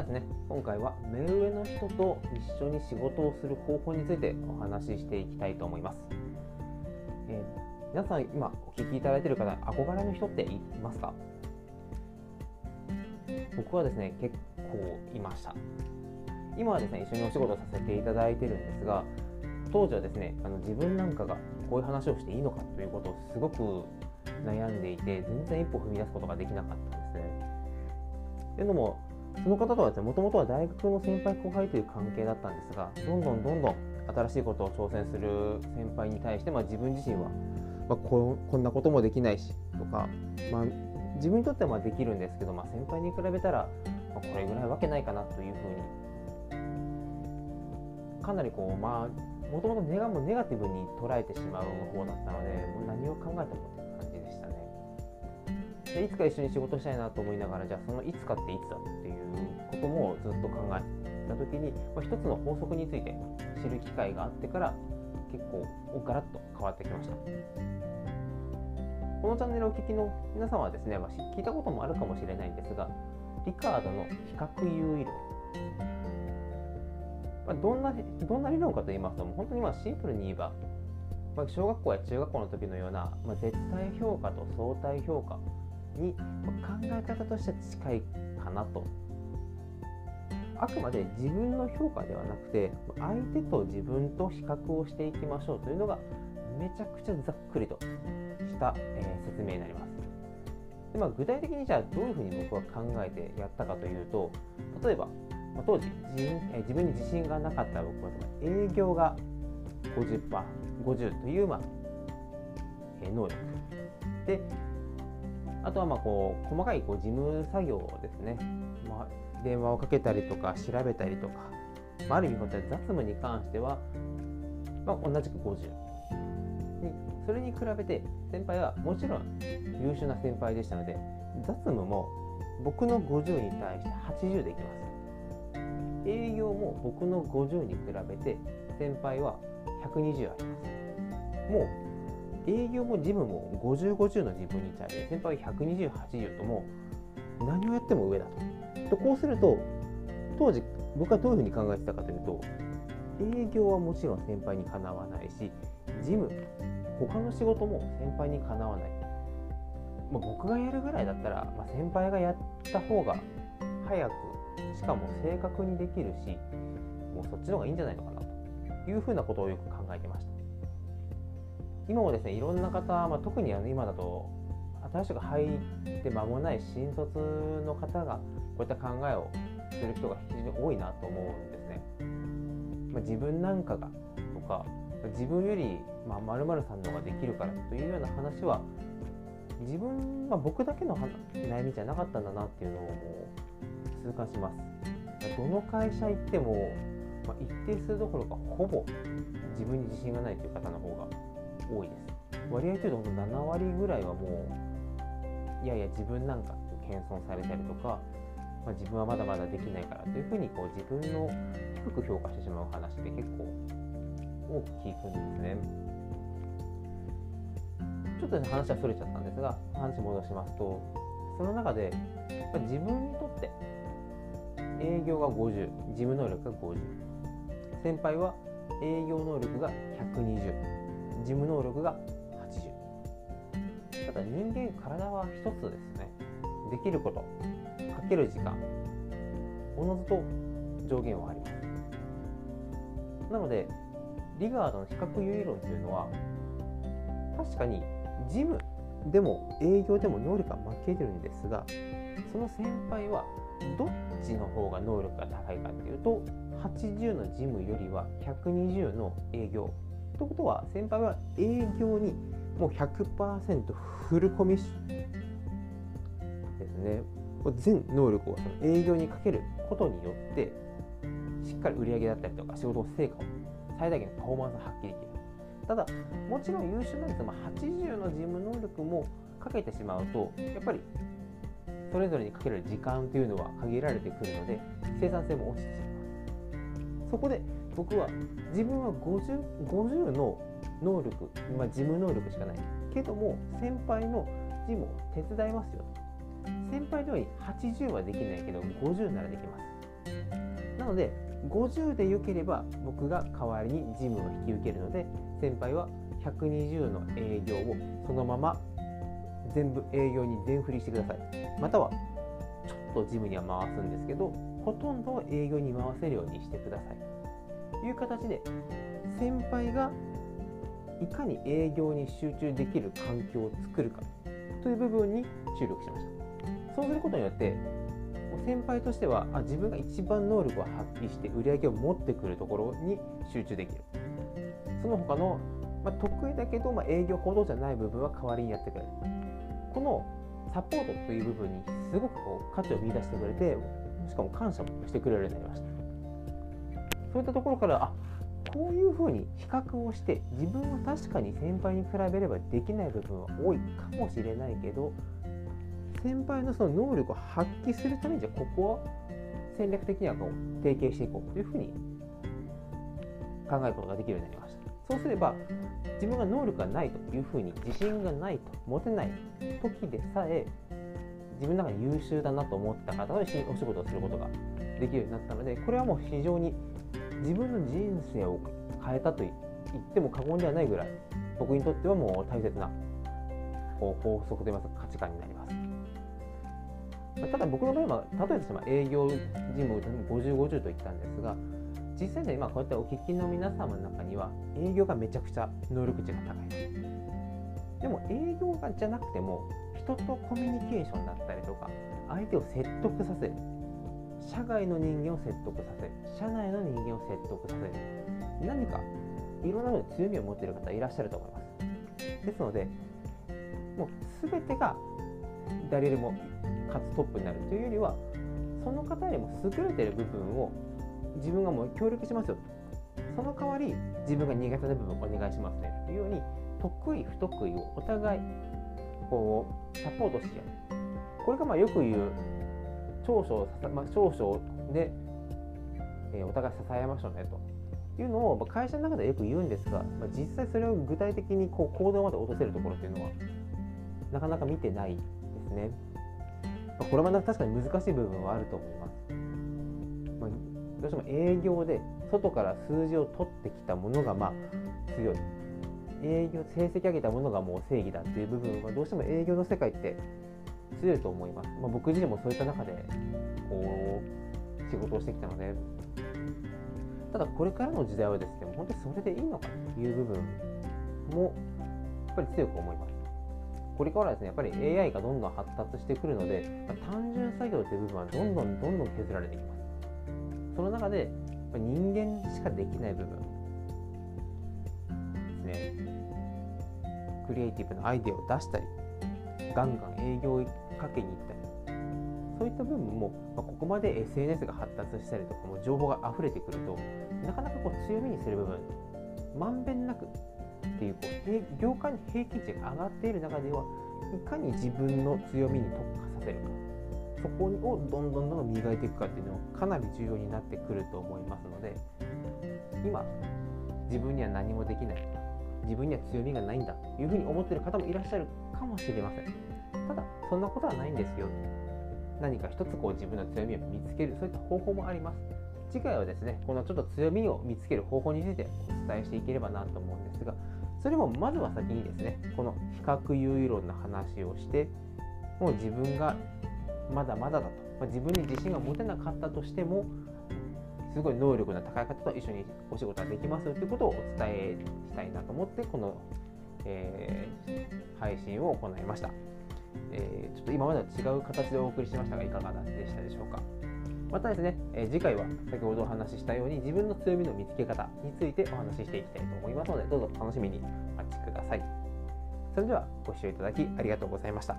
はですね今回は目上の人と一緒に仕事をする方法についてお話ししていきたいと思います、えー、皆さん今お聞きいただいている方憧れの人っていますか？僕はですね結構いました。今はですね一緒にお仕事させていただいてるんですが当時はですねあの自分なんかがこういう話をしていいのかということをすごく悩んでいて全然一歩踏み出すことができなかったんですね。というのもその方とはですねもともとは大学の先輩後輩という関係だったんですがどんどんどんどん新しいことを挑戦する先輩に対して、まあ、自分自身は、まあ、こんなこともできないしとか、まあ、自分にとってはまあできるんですけど、まあ、先輩に比べたら、まあ、これぐらいわけないかなというふうにかなりこうまあもともとネガもネガティブに捉えてしまう方だったのでもう何を考えてもでいつか一緒に仕事したいなと思いながらじゃあそのいつかっていつだっていうこともずっと考えた時に、まあ、一つの法則について知る機会があってから結構ガラッと変わってきました。このチャンネルをお聞きの皆さんはですね、まあ、聞いたこともあるかもしれないんですがリカードの比較有意論。まあ、どんなどんな理論かと言いますと本当にまあシンプルに言えば、まあ、小学校や中学校の時のような、まあ、絶対評価と相対評価に、考え方としては近いかなと。あくまで自分の評価ではなくて相手と自分と比較をしていきましょうというのがめちゃくちゃざっくりとした、えー、説明になります。で、まあ、具体的にじゃあどういうふうに僕は考えてやったかというと例えばまあ、当時自自分に自信がなかった僕は営業が50%、50という、まあ、能力。であとはまあこう細かいこう事務作業ですね、まあ、電話をかけたりとか調べたりとか、まあ、ある意味本当に雑務に関しては、まあ、同じく50にそれに比べて先輩はもちろん優秀な先輩でしたので雑務も僕の50に対して80できます。営業も僕の50に比べて先輩は120あります。もう営業も事務も5050の自分に対して先輩は12080ともう何をやっても上だと。とこうすると当時僕はどういうふうに考えてたかというと営業はもちろん先輩にかなわないし事務他の仕事も先輩にかなわない、まあ、僕がやるぐらいだったら、まあ、先輩がやった方が早くしかも正確にできるしもうそっちの方がいいんじゃないのかなというふうなことをよく考えてました今もですねいろんな方、まあ、特にあの今だと新しく入って間もない新卒の方がこういった考えをする人が非常に多いなと思うんですね、まあ、自分なんかがとか自分よりまる、まるさんの方ができるからというような話は自分、まあ、僕だけの悩みじゃなかったんだなっていうのをもう痛感します。どの会社行っても、まあ、一定数どころかほぼ自分に自信がないという方の方が多いです割合というと7割ぐらいはもういやいや自分なんか謙遜されたりとか、まあ、自分はまだまだできないからというふうにこう自分の低く評価してしまう話って結構多く聞くんですね。ちょっと、ね、話はそれちゃったんですが話戻しますとその中で自分にとって営業が50事務能力が50先輩は営業能力が120事務能力が80ただ人間体は一つですね。できることかける時間おのずと上限はあります。なのでリガードの比較優位論というのは確かに事務でも営業でも能力が負けてるんですがその先輩はどっちの方が能力が高いかっていうと80の事務よりは120の営業ということは先輩は営業にもう100%フルコミッションですね。全能力をその営業にかけることによってしっかり売り上げだったりとか仕事の成果を最大限のパフォーマンスを発揮できる。ただもちろん優秀なんですが80の事務能力もかけてしまうとやっぱりそれぞれにかける時間というのは限られてくるので生産性も落ちてしまいますそこで僕は自分は 50, 50の能力、まあ、事務能力しかない。けども先輩の事務を手伝いますよ先輩のように80はできないけど50ならできます。なので50で良ければ僕が代わりにジムを引き受けるので先輩は120の営業をそのまま全部営業に全振りしてください。またはちょっとジムには回すんですけどほとんどを営業に回せるようにしてください。いう形で先輩がいかに営業に集中できる環境を作るかという部分に注力しました。そうすることによって先輩としてはあ自分が一番能力を発揮して売り上げを持ってくるところに集中できる。その他の、まあ、得意だけど、まあ、営業ほどじゃない部分は代わりにやってくれる。このサポートという部分にすごくこう価値を見出してくれてしかも感謝もしてくれるようになりました。そういったところからあこういうふうに比較をして自分は確かに先輩に比べればできない部分は多いかもしれないけど先輩のその能力を発揮するためにじゃあここは戦略的にはこう提携していこうというふうに考えることができるようになりました。そうすれば自分が能力がないというふうに自信がないと持てない時でさえ自分の中で優秀だなと思った方と一緒にお仕事をすることができるようになったのでこれはもう非常に自分の人生を変えたと言っても過言ではないぐらい僕にとってはもう大切な法則といいますか価値観になります。ただ僕の場合は例えばして営業事務5050と言ったんですが実際に今こうやってお聞きの皆様の中には営業がめちゃくちゃ能力値が高いでも営業じゃなくても人とコミュニケーションだったりとか相手を説得させる社外の人間を説得させ社内の人間を説得させる何かいろんなので強みを持っている方いらっしゃると思います。ですのでもう全てが誰よりも勝つトップになるというよりはその方よりも優れている部分を自分がもう協力しますよその代わり自分が苦手な部分お願いしますねというように得意不得意をお互いこうサポートし合うこれがまあよく言う長所まあ、長所で、えー、お互い支えましょうねというのを、まあ、会社の中でよく言うんですが、まあ、実際それを具体的にこう行動まで落とせるところっていうのはなかなか見てないですね。まあ、これは確かに難しい部分はあると思います。まあ、どうしても営業で外から数字を取ってきたものがまあ強い。営業成績上げたものがもう正義だっていう部分はどうしても営業の世界って強いと思います。まあ、僕自身もそういった中でこう仕事をしてきたので、ただこれからの時代はですね、本当にそれでいいのかという部分もやっぱり強く思います。これからですね、やっぱり AI がどんどん発達してくるので、単純作業という部分はどんどんどんどん削られていきます。その中で人間しかできない部分ですね、クリエイティブなアイデアを出したり、ガンガン営業かけに行ったり。そういった部分も、まあ、ここまで SNS が発達したりとかも情報が溢れてくるとなかなかこう強みにする部分まんべんなくっていうこう業界の平均値が上がっている中ではいかに自分の強みに特化させるかそこをどんどんどんどん磨いていくかっていうのもかなり重要になってくると思いますので今自分には何もできない。自分には強みがないんだというふうに思ってる方もいらっしゃるかもしれません。ただそんなことはないんですよ。何か一つこう自分の強みを見つけるそういった方法もあります。次回はですねこのちょっと強みを見つける方法についてお伝えしていければなと思うんですがそれもまずは先にですねこの比較優位論の話をしてもう自分がまだまだだと、まあ、自分に自信が持てなかったとしてもすごい能力の高い方と一緒にお仕事ができますということをお伝えしたいなと思ってこの、えー、配信を行いました。えー、ちょっと今までは違う形でお送りしましたがいかがでしたでしょうか。またですね、えー、次回は先ほどお話ししたように自分の強みの見つけ方についてお話ししていきたいと思いますのでどうぞ楽しみにお待ちください。それではご視聴いただきありがとうございました。